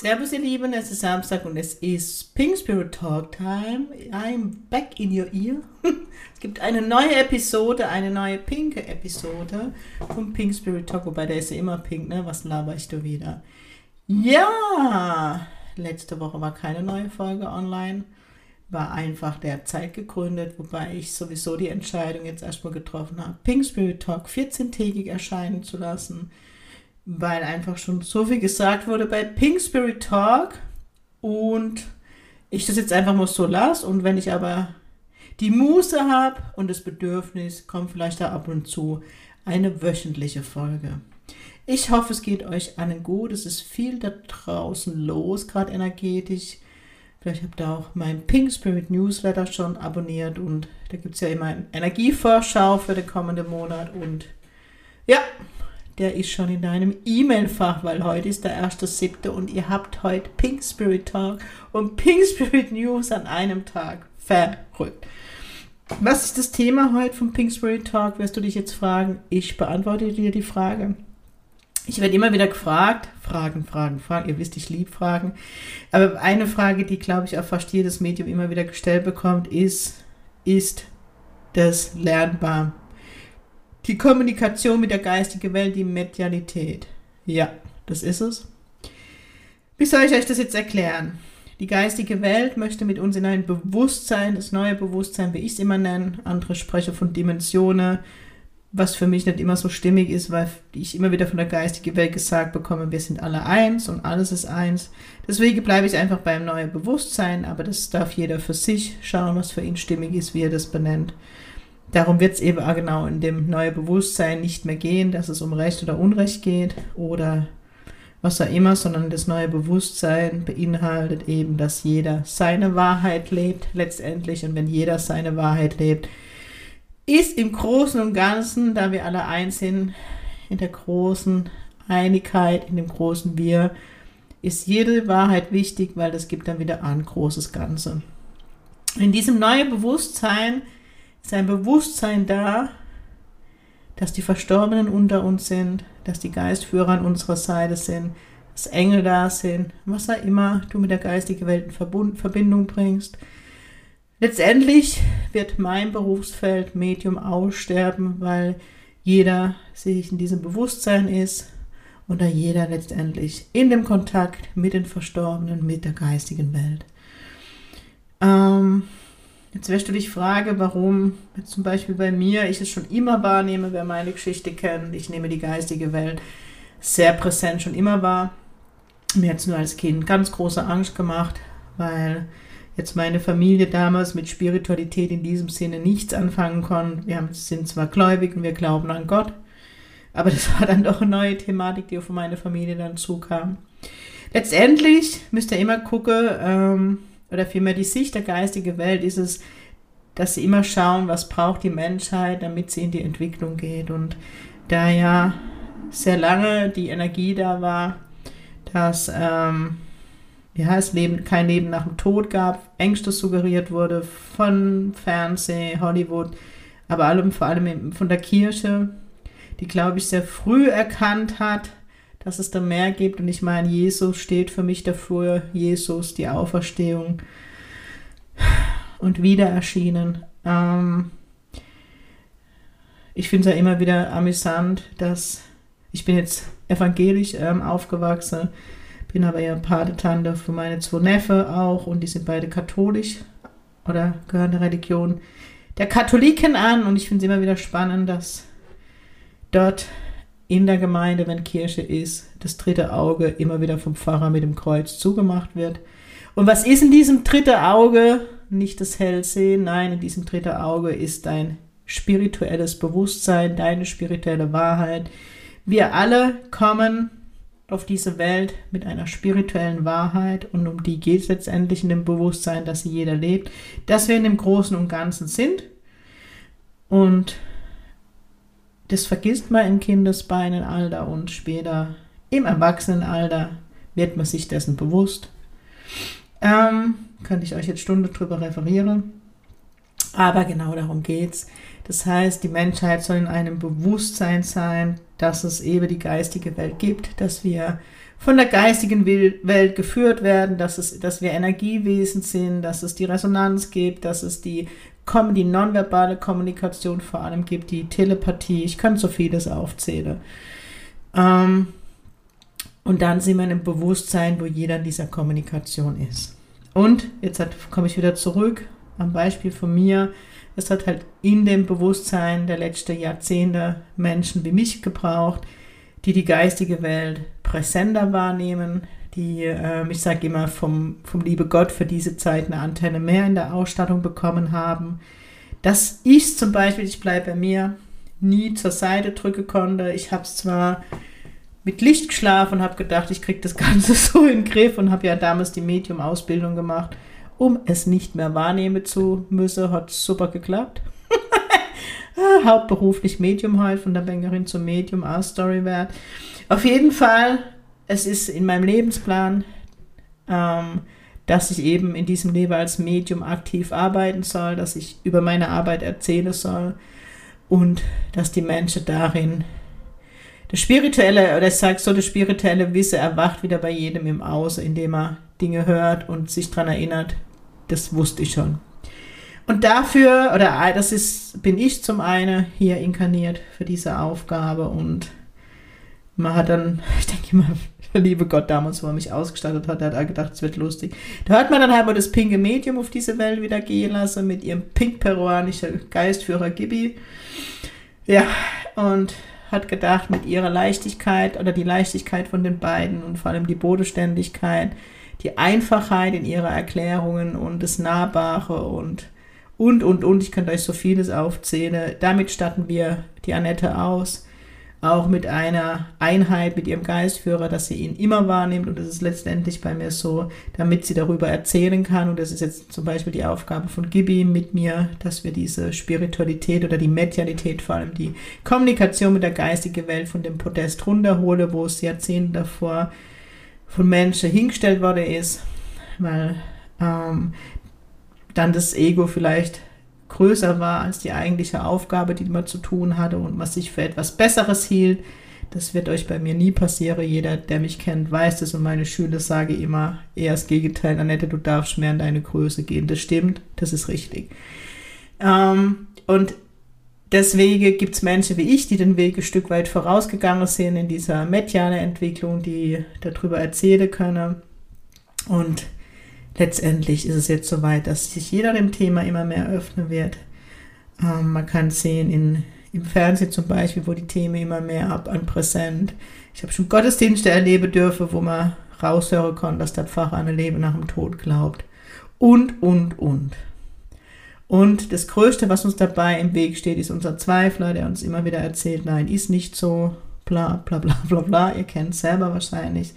Servus ihr Lieben, es ist Samstag und es ist Pink Spirit Talk Time. I'm back in your ear. es gibt eine neue Episode, eine neue pinke Episode vom Pink Spirit Talk, wobei der ist ja immer pink, ne? Was laber ich da wieder? Ja, letzte Woche war keine neue Folge online. War einfach der Zeit gegründet, wobei ich sowieso die Entscheidung jetzt erstmal getroffen habe, Pink Spirit Talk 14-tägig erscheinen zu lassen weil einfach schon so viel gesagt wurde bei Pink Spirit Talk und ich das jetzt einfach mal so lasse und wenn ich aber die Muße habe und das Bedürfnis, kommt vielleicht da ab und zu eine wöchentliche Folge. Ich hoffe, es geht euch allen gut. Es ist viel da draußen los, gerade energetisch. Vielleicht habt ihr auch mein Pink Spirit Newsletter schon abonniert und da gibt es ja immer eine Energievorschau für den kommenden Monat und ja, der ist schon in deinem E-Mail-Fach, weil heute ist der 1.7. und ihr habt heute Pink Spirit Talk und Pink Spirit News an einem Tag. Verrückt. Was ist das Thema heute vom Pink Spirit Talk, wirst du dich jetzt fragen. Ich beantworte dir die Frage. Ich werde immer wieder gefragt, Fragen, Fragen, Fragen. Ihr wisst, ich liebe Fragen. Aber eine Frage, die, glaube ich, auch fast jedes Medium immer wieder gestellt bekommt, ist, ist das lernbar? Die Kommunikation mit der geistigen Welt, die Medialität. Ja, das ist es. Wie soll ich euch das jetzt erklären? Die geistige Welt möchte mit uns in ein Bewusstsein, das neue Bewusstsein, wie ich es immer nenne, andere sprechen von Dimensionen, was für mich nicht immer so stimmig ist, weil ich immer wieder von der geistigen Welt gesagt bekomme, wir sind alle eins und alles ist eins. Deswegen bleibe ich einfach beim neuen Bewusstsein, aber das darf jeder für sich schauen, was für ihn stimmig ist, wie er das benennt. Darum wird es eben auch genau in dem neuen Bewusstsein nicht mehr gehen, dass es um Recht oder Unrecht geht oder was auch immer, sondern das neue Bewusstsein beinhaltet eben, dass jeder seine Wahrheit lebt letztendlich. Und wenn jeder seine Wahrheit lebt, ist im Großen und Ganzen, da wir alle eins sind, in der großen Einigkeit, in dem großen Wir, ist jede Wahrheit wichtig, weil das gibt dann wieder ein großes Ganze. In diesem neuen Bewusstsein ist ein Bewusstsein da, dass die Verstorbenen unter uns sind, dass die Geistführer an unserer Seite sind, dass Engel da sind, was auch immer du mit der geistigen Welt in Verbindung bringst. Letztendlich wird mein Berufsfeld Medium aussterben, weil jeder sich in diesem Bewusstsein ist und da jeder letztendlich in dem Kontakt mit den Verstorbenen, mit der geistigen Welt. Ähm, Jetzt wirst du dich fragen, warum zum Beispiel bei mir ich es schon immer wahrnehme, wer meine Geschichte kennt. Ich nehme die geistige Welt sehr präsent schon immer wahr. Mir hat es nur als Kind ganz große Angst gemacht, weil jetzt meine Familie damals mit Spiritualität in diesem Sinne nichts anfangen konnte. Wir sind zwar gläubig und wir glauben an Gott, aber das war dann doch eine neue Thematik, die auf meine Familie dann zukam. Letztendlich müsst ihr immer gucken, ähm, oder vielmehr die Sicht der geistigen Welt ist es, dass sie immer schauen, was braucht die Menschheit, damit sie in die Entwicklung geht. Und da ja sehr lange die Energie da war, dass ähm, ja, es Leben, kein Leben nach dem Tod gab, Ängste suggeriert wurde von Fernsehen, Hollywood, aber allem, vor allem von der Kirche, die, glaube ich, sehr früh erkannt hat, dass es da mehr gibt. Und ich meine, Jesus steht für mich dafür, Jesus, die Auferstehung und wieder erschienen. Ähm, ich finde es ja immer wieder amüsant, dass ich bin jetzt evangelisch ähm, aufgewachsen, bin aber ja Patentante für meine zwei Neffe auch und die sind beide katholisch oder gehören der Religion der Katholiken an und ich finde es immer wieder spannend, dass dort in der Gemeinde, wenn Kirche ist, das dritte Auge immer wieder vom Pfarrer mit dem Kreuz zugemacht wird. Und was ist in diesem dritten Auge? Nicht das Hellsehen, nein, in diesem dritten Auge ist dein spirituelles Bewusstsein, deine spirituelle Wahrheit. Wir alle kommen auf diese Welt mit einer spirituellen Wahrheit und um die geht es letztendlich in dem Bewusstsein, dass sie jeder lebt, dass wir in dem Großen und Ganzen sind und das vergisst man im Kindesbeinenalter und später im Erwachsenenalter wird man sich dessen bewusst. Ähm, könnte ich euch jetzt Stunde drüber referieren. Aber genau darum geht's. Das heißt, die Menschheit soll in einem Bewusstsein sein, dass es eben die geistige Welt gibt, dass wir von der geistigen Welt geführt werden, dass, es, dass wir Energiewesen sind, dass es die Resonanz gibt, dass es die, die nonverbale Kommunikation vor allem gibt, die Telepathie. Ich kann so vieles aufzählen. Ähm, und dann sind wir einem Bewusstsein, wo jeder in dieser Kommunikation ist. Und jetzt komme ich wieder zurück am Beispiel von mir. Es hat halt in dem Bewusstsein der letzten Jahrzehnte Menschen wie mich gebraucht, die die geistige Welt präsenter wahrnehmen, die, äh, ich sage immer, vom, vom liebe Gott für diese Zeit eine Antenne mehr in der Ausstattung bekommen haben. Dass ich zum Beispiel, ich bleibe bei mir, nie zur Seite drücken konnte. Ich habe es zwar mit Licht geschlafen und habe gedacht, ich kriege das Ganze so in den Griff und habe ja damals die Medium-Ausbildung gemacht, um es nicht mehr wahrnehmen zu müssen. Hat super geklappt. Ah, hauptberuflich Medium halt, von der Bankerin zum Medium, auch Story wert. Auf jeden Fall, es ist in meinem Lebensplan, ähm, dass ich eben in diesem Leben als Medium aktiv arbeiten soll, dass ich über meine Arbeit erzählen soll und dass die Menschen darin das spirituelle, oder ich sage so, das spirituelle Wissen erwacht wieder bei jedem im Außen, indem er Dinge hört und sich daran erinnert. Das wusste ich schon. Und dafür, oder das ist, bin ich zum einen hier inkarniert für diese Aufgabe und man hat dann, ich denke immer, der liebe Gott damals, wo er mich ausgestattet hat, der hat gedacht, es wird lustig. Da hat man dann halt mal das pinke Medium auf diese Welt wieder gehen lassen mit ihrem pink-peruanischen Geistführer Gibi. Ja, und hat gedacht, mit ihrer Leichtigkeit oder die Leichtigkeit von den beiden und vor allem die Bodenständigkeit, die Einfachheit in ihrer Erklärungen und das Nahbare und und und und, ich könnte euch so vieles aufzählen. Damit statten wir die Annette aus auch mit einer Einheit mit ihrem Geistführer, dass sie ihn immer wahrnimmt. Und das ist letztendlich bei mir so, damit sie darüber erzählen kann. Und das ist jetzt zum Beispiel die Aufgabe von Gibi mit mir, dass wir diese Spiritualität oder die Medialität, vor allem die Kommunikation mit der geistigen Welt von dem Podest runterhole, wo es Jahrzehnte davor von Menschen hingestellt worden ist, weil ähm, dann das Ego vielleicht größer war als die eigentliche Aufgabe, die man zu tun hatte und man sich für etwas Besseres hielt. Das wird euch bei mir nie passieren. Jeder, der mich kennt, weiß das und meine Schüler sage immer eher das Gegenteil. Annette, du darfst mehr in deine Größe gehen. Das stimmt, das ist richtig. Ähm, und deswegen gibt es Menschen wie ich, die den Weg ein Stück weit vorausgegangen sind in dieser mediale Entwicklung, die darüber erzählen können. Und letztendlich ist es jetzt soweit, dass sich jeder dem Thema immer mehr öffnen wird. Ähm, man kann sehen in, im Fernsehen zum Beispiel, wo die Themen immer mehr ab an präsent. Ich habe schon Gottesdienste erleben dürfen, wo man raushören konnte, dass der Pfarrer an ein Leben nach dem Tod glaubt. Und, und, und. Und das Größte, was uns dabei im Weg steht, ist unser Zweifler, der uns immer wieder erzählt, nein, ist nicht so, bla bla bla bla bla. Ihr kennt es selber wahrscheinlich.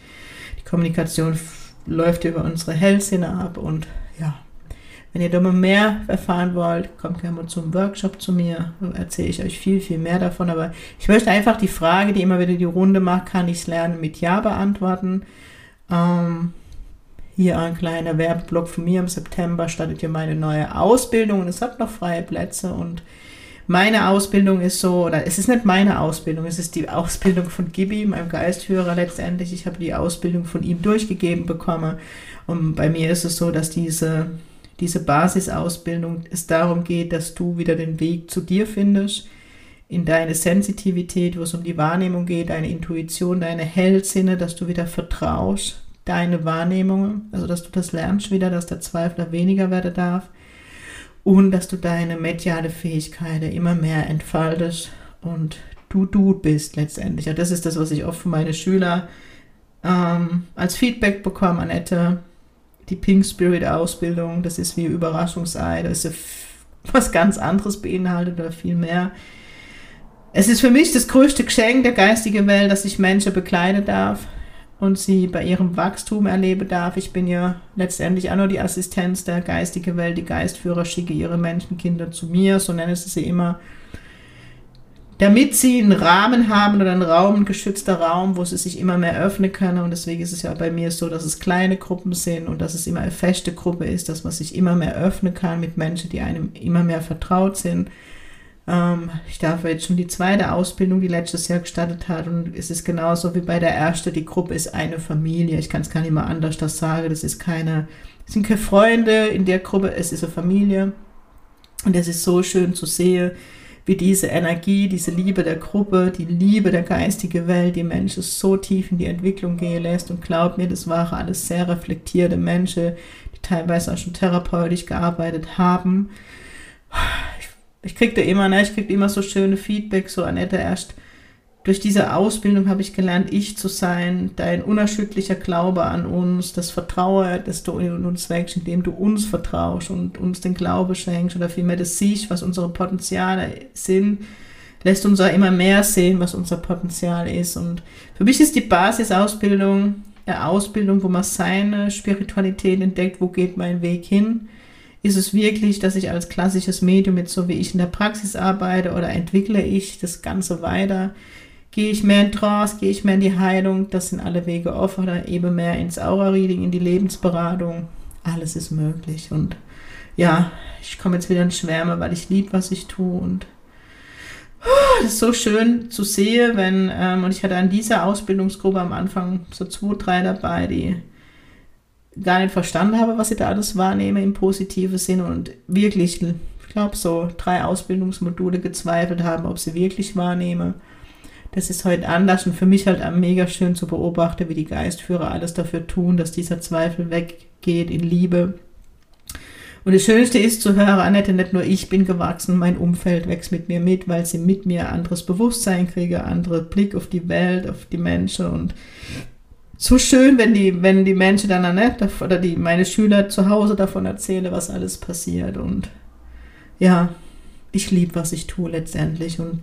Die Kommunikation läuft über unsere Hellsinne ab und ja, wenn ihr da mal mehr erfahren wollt, kommt gerne mal zum Workshop zu mir, erzähle ich euch viel, viel mehr davon, aber ich möchte einfach die Frage, die immer wieder die Runde macht, kann ich es lernen, mit Ja beantworten. Ähm, hier ein kleiner Werbeblock von mir im September startet hier meine neue Ausbildung und es hat noch freie Plätze und meine Ausbildung ist so, oder es ist nicht meine Ausbildung, es ist die Ausbildung von Gibi, meinem Geistführer letztendlich. Ich habe die Ausbildung von ihm durchgegeben bekommen. Und bei mir ist es so, dass diese, diese Basisausbildung es darum geht, dass du wieder den Weg zu dir findest, in deine Sensitivität, wo es um die Wahrnehmung geht, deine Intuition, deine Hellsinne, dass du wieder vertraust, deine Wahrnehmung, also dass du das lernst wieder, dass der Zweifler weniger werden darf und dass du deine mediale Fähigkeiten immer mehr entfaltest und du du bist letztendlich. Ja, das ist das, was ich oft von meinen Schülern ähm, als Feedback bekomme, Annette. Die Pink Spirit Ausbildung, das ist wie Überraschungsei, das ist was ganz anderes beinhaltet oder viel mehr. Es ist für mich das größte Geschenk der geistigen Welt, dass ich Menschen bekleiden darf. Und sie bei ihrem Wachstum erleben darf. Ich bin ja letztendlich auch nur die Assistenz der geistigen Welt. Die Geistführer schicke ihre Menschenkinder zu mir, so nennen sie sie immer damit sie einen Rahmen haben oder einen Raum, ein geschützter Raum, wo sie sich immer mehr öffnen können. Und deswegen ist es ja bei mir so, dass es kleine Gruppen sind und dass es immer eine feste Gruppe ist, dass man sich immer mehr öffnen kann mit Menschen, die einem immer mehr vertraut sind. Ähm, ich darf jetzt schon die zweite Ausbildung, die letztes Jahr gestartet hat. Und es ist genauso wie bei der ersten. Die Gruppe ist eine Familie. Ich kann es gar nicht mehr anders das sagen. Das ist keine, es sind keine Freunde in der Gruppe. Es ist eine Familie. Und es ist so schön zu sehen, wie diese Energie, diese Liebe der Gruppe, die Liebe der geistigen Welt, die Menschen so tief in die Entwicklung gehen lässt. Und glaub mir, das waren alles sehr reflektierte Menschen, die teilweise auch schon therapeutisch gearbeitet haben. Ich, ich kriegte immer, ne, ich kriegte immer so schöne Feedback, so Annette, erst durch diese Ausbildung habe ich gelernt, ich zu sein, dein unerschütterlicher Glaube an uns, das Vertrauen, das du in uns wächst, indem du uns vertraust und uns den Glaube schenkst oder vielmehr das siehst, was unsere Potenziale sind, lässt uns auch immer mehr sehen, was unser Potenzial ist. Und für mich ist die Basisausbildung eine Ausbildung, wo man seine Spiritualität entdeckt, wo geht mein Weg hin. Ist es wirklich, dass ich als klassisches Medium jetzt so wie ich in der Praxis arbeite oder entwickle ich das Ganze weiter? Gehe ich mehr in Trance, gehe ich mehr in die Heilung, das sind alle Wege offen oder eben mehr ins Aura-Reading, in die Lebensberatung. Alles ist möglich und ja, ich komme jetzt wieder in Schwärme, weil ich liebe, was ich tue und oh, das ist so schön zu sehen, wenn, ähm, und ich hatte an dieser Ausbildungsgruppe am Anfang so zwei, drei dabei, die gar nicht verstanden habe, was ich da alles wahrnehme im positiven Sinne und wirklich, ich glaube, so drei Ausbildungsmodule gezweifelt haben, ob sie wirklich wahrnehme das ist heute anders und für mich halt mega schön zu beobachten, wie die Geistführer alles dafür tun, dass dieser Zweifel weggeht in Liebe. Und das Schönste ist zu hören, Annette, nicht nur ich bin gewachsen, mein Umfeld wächst mit mir mit, weil sie mit mir anderes Bewusstsein kriege, andere Blick auf die Welt, auf die Menschen und so schön, wenn die, wenn die Menschen dann, ne, oder die, meine Schüler zu Hause davon erzählen, was alles passiert und ja, ich liebe, was ich tue letztendlich und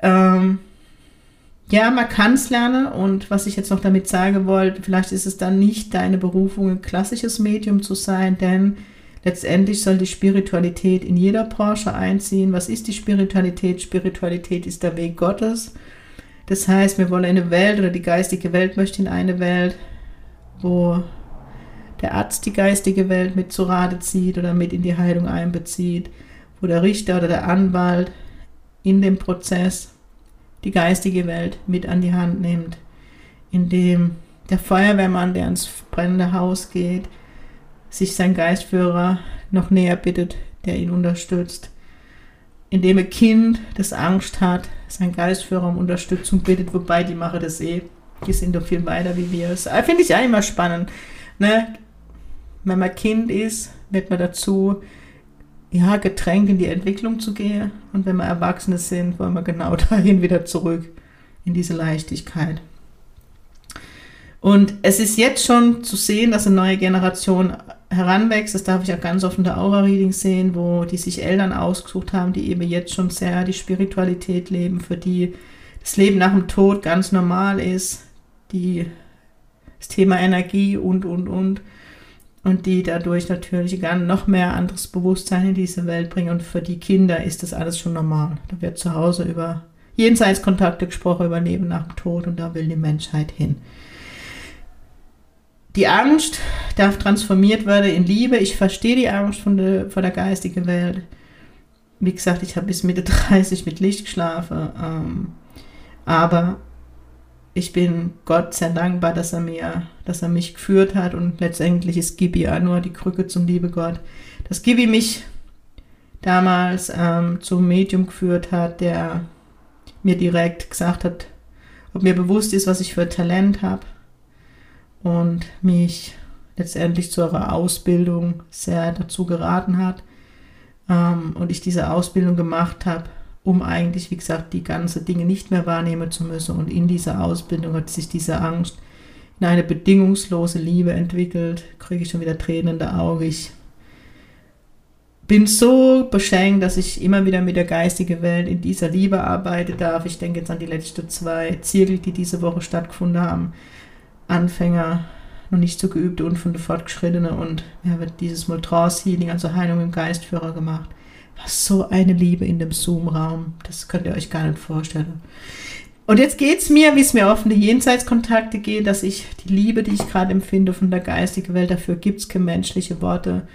ähm, ja, man kann es lernen und was ich jetzt noch damit sagen wollte, vielleicht ist es dann nicht deine Berufung, ein klassisches Medium zu sein, denn letztendlich soll die Spiritualität in jeder Branche einziehen. Was ist die Spiritualität? Spiritualität ist der Weg Gottes. Das heißt, wir wollen eine Welt oder die geistige Welt möchte in eine Welt, wo der Arzt die geistige Welt mit zu Rate zieht oder mit in die Heilung einbezieht, wo der Richter oder der Anwalt in dem Prozess die geistige Welt mit an die Hand nimmt, indem der Feuerwehrmann, der ins brennende Haus geht, sich sein Geistführer noch näher bittet, der ihn unterstützt, indem ein Kind, das Angst hat, sein Geistführer um Unterstützung bittet, wobei die machen das eh, die sind doch viel weiter wie wir. Das finde ich auch immer spannend. Ne? Wenn man Kind ist, wird man dazu ja, gedrängt in die Entwicklung zu gehen. Und wenn wir Erwachsene sind, wollen wir genau dahin wieder zurück in diese Leichtigkeit. Und es ist jetzt schon zu sehen, dass eine neue Generation heranwächst. Das darf ich auch ganz oft in der Aura-Reading sehen, wo die sich Eltern ausgesucht haben, die eben jetzt schon sehr die Spiritualität leben, für die das Leben nach dem Tod ganz normal ist, die das Thema Energie und, und, und und die dadurch natürlich gar noch mehr anderes Bewusstsein in diese Welt bringen. Und für die Kinder ist das alles schon normal. Da wird zu Hause über Jenseitskontakte gesprochen, über Leben nach dem Tod und da will die Menschheit hin. Die Angst darf transformiert werden in Liebe. Ich verstehe die Angst von der, von der geistigen Welt. Wie gesagt, ich habe bis Mitte 30 mit Licht geschlafen. Ähm, aber ich bin Gott sehr dankbar, dass er mir, dass er mich geführt hat und letztendlich ist Gibi auch nur die Krücke zum liebe Gott. Dass Gibi mich damals ähm, zum Medium geführt hat, der mir direkt gesagt hat, ob mir bewusst ist, was ich für Talent habe und mich letztendlich zu eurer Ausbildung sehr dazu geraten hat ähm, und ich diese Ausbildung gemacht habe um eigentlich, wie gesagt, die ganzen Dinge nicht mehr wahrnehmen zu müssen. Und in dieser Ausbildung hat sich diese Angst in eine bedingungslose Liebe entwickelt. Kriege ich schon wieder Tränen in der Augen. Ich bin so beschenkt, dass ich immer wieder mit der geistigen Welt in dieser Liebe arbeiten darf. Ich denke jetzt an die letzten zwei Zirkel, die diese Woche stattgefunden haben. Anfänger, noch nicht so geübte und von der Fortgeschrittene und ja, wird dieses Mal Healing, also Heilung im Geistführer gemacht. Was so eine Liebe in dem Zoom-Raum, das könnt ihr euch gar nicht vorstellen. Und jetzt geht es mir, wie es mir die Jenseitskontakte geht, dass ich die Liebe, die ich gerade empfinde von der geistigen Welt, dafür gibt es keine menschliche Worte.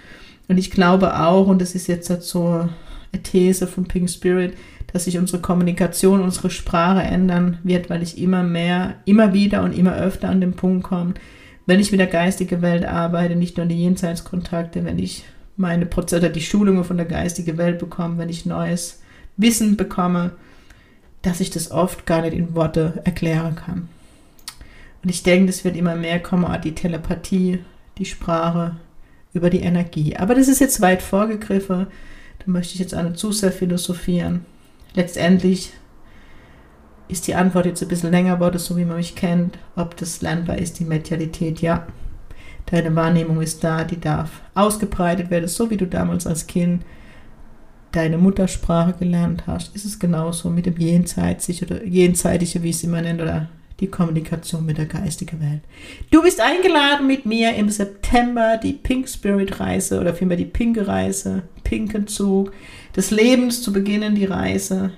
Und ich glaube auch, und das ist jetzt so eine These von Pink Spirit, dass sich unsere Kommunikation, unsere Sprache ändern wird, weil ich immer mehr, immer wieder und immer öfter an den Punkt komme, wenn ich mit der geistigen Welt arbeite, nicht nur die Jenseitskontakte, wenn ich meine Prozesse, die Schulungen von der geistigen Welt bekomme, wenn ich neues Wissen bekomme, dass ich das oft gar nicht in Worte erklären kann. Und ich denke, es wird immer mehr kommen, die Telepathie, die Sprache über die Energie. Aber das ist jetzt weit vorgegriffen. Da möchte ich jetzt auch nicht zu sehr philosophieren. Letztendlich ist die Antwort jetzt ein bisschen länger wurde, so wie man mich kennt. Ob das lernbar ist, die Medialität, ja. Deine Wahrnehmung ist da, die darf ausgebreitet werden, so wie du damals als Kind deine Muttersprache gelernt hast, ist es genauso mit dem Jenseitigen oder Jenseitige, wie es immer nennt, oder die Kommunikation mit der geistigen Welt. Du bist eingeladen mit mir im September die Pink Spirit Reise oder vielmehr die Pinke Reise, Pinken Zug des Lebens zu beginnen, die Reise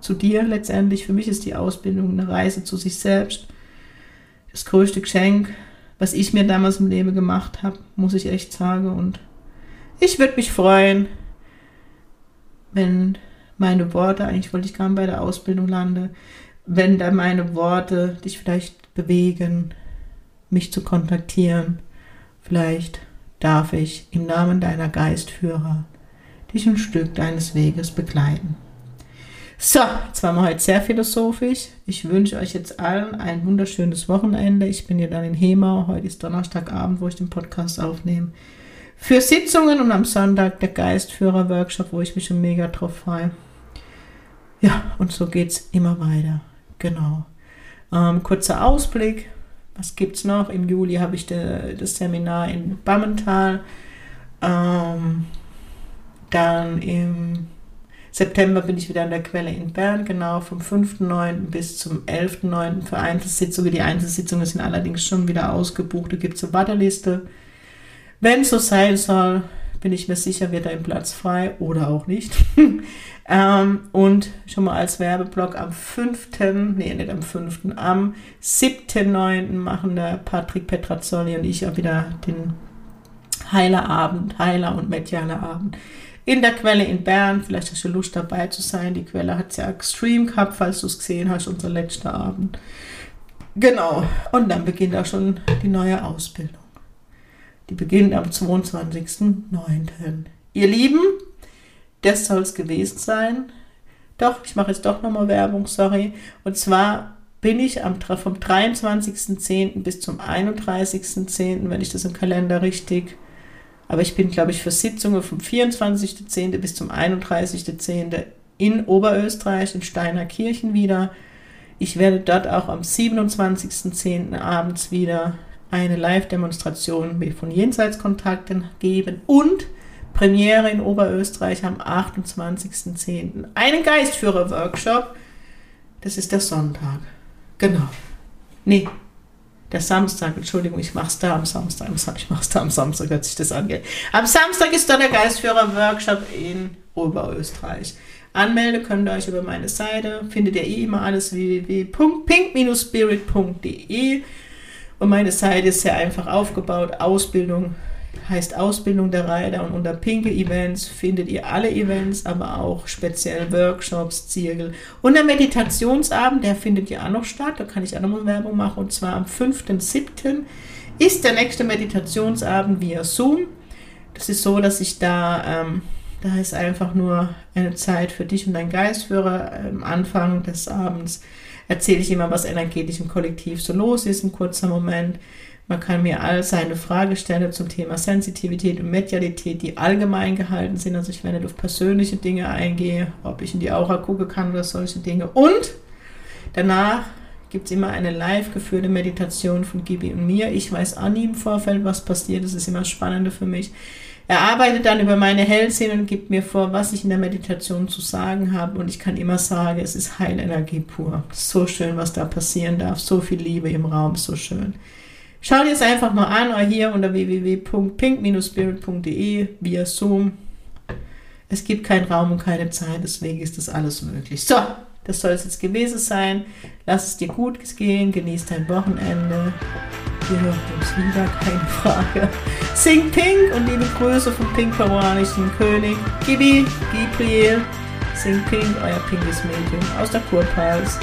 zu dir letztendlich. Für mich ist die Ausbildung eine Reise zu sich selbst. Das größte Geschenk, was ich mir damals im Leben gemacht habe, muss ich echt sagen. Und ich würde mich freuen, wenn meine Worte, eigentlich wollte ich gar nicht bei der Ausbildung landen, wenn da meine Worte dich vielleicht bewegen, mich zu kontaktieren. Vielleicht darf ich im Namen deiner Geistführer dich ein Stück deines Weges begleiten. So, jetzt waren wir heute sehr philosophisch. Ich wünsche euch jetzt allen ein wunderschönes Wochenende. Ich bin ja dann in Hemau. Heute ist Donnerstagabend, wo ich den Podcast aufnehme für Sitzungen und am Sonntag der Geistführer-Workshop, wo ich mich schon mega drauf freue. Ja, und so geht es immer weiter. Genau. Ähm, kurzer Ausblick. Was gibt es noch? Im Juli habe ich de, das Seminar in Bammental. Ähm, dann im September bin ich wieder an der Quelle in Bern, genau, vom 5.9. bis zum 11.9. für Einzelsitzungen. Die Einzelsitzungen sind allerdings schon wieder ausgebucht. Da gibt es eine Warteliste. Wenn so sein soll, bin ich mir sicher, wird ein Platz frei oder auch nicht. ähm, und schon mal als Werbeblock am 5., nee, nicht am 5., am 7.9. machen der Patrick Petrazzoli und ich auch wieder den Heilerabend, Heiler- und Medianerabend in der Quelle in Bern. Vielleicht hast du Lust dabei zu sein. Die Quelle hat ja Extreme gehabt, falls du es gesehen hast, unser letzter Abend. Genau. Und dann beginnt auch schon die neue Ausbildung. Die beginnt am 22.09. Ihr Lieben, das soll es gewesen sein. Doch, ich mache jetzt doch nochmal Werbung, sorry. Und zwar bin ich am, vom 23.10. bis zum 31.10., wenn ich das im Kalender richtig, aber ich bin, glaube ich, für Sitzungen vom 24.10. bis zum 31.10. in Oberösterreich, in Steinerkirchen wieder. Ich werde dort auch am 27.10. abends wieder eine Live-Demonstration von Jenseitskontakten geben und Premiere in Oberösterreich am 28.10. Einen Geistführer-Workshop. Das ist der Sonntag. Genau. Nee, der Samstag, Entschuldigung, ich mach's da am Samstag. Ich mach's da am Samstag, hört sich das an. Am Samstag ist dann der Geistführer-Workshop in Oberösterreich. Anmelden könnt ihr euch über meine Seite. Findet ihr eh immer alles www.pink-spirit.de. Und meine Seite ist sehr einfach aufgebaut. Ausbildung heißt Ausbildung der Reiter und unter Pinke Events findet ihr alle Events, aber auch speziell Workshops, Zirkel. Und der Meditationsabend, der findet ja auch noch statt, da kann ich auch nochmal Werbung machen, und zwar am 5.7. ist der nächste Meditationsabend via Zoom. Das ist so, dass ich da, ähm, da ist einfach nur eine Zeit für dich und dein Geistführer am Anfang des Abends erzähle ich immer, was energetisch im Kollektiv so los ist, ein kurzer Moment. Man kann mir all seine Fragestellungen zum Thema Sensitivität und Medialität, die allgemein gehalten sind. Also ich werde auf persönliche Dinge eingehe, ob ich in die Aura gucken kann oder solche Dinge. Und danach gibt es immer eine live geführte Meditation von Gibi und mir. Ich weiß nie im Vorfeld, was passiert. Das ist immer spannender für mich. Er arbeitet dann über meine Hellsinn und gibt mir vor, was ich in der Meditation zu sagen habe. Und ich kann immer sagen, es ist Heilenergie pur. So schön, was da passieren darf. So viel Liebe im Raum, so schön. Schau dir es einfach mal an, hier unter www.pink-spirit.de via Zoom. Es gibt keinen Raum und keine Zeit, deswegen ist das alles möglich. So, das soll es jetzt gewesen sein. Lass es dir gut gehen, genieß dein Wochenende. Wir hören uns wieder, keine Frage. Sing Pink und liebe Grüße vom Pink peruanischen König. Gibi, Gabriel, Sing Pink, euer pinkes Mädchen aus der Kurpals.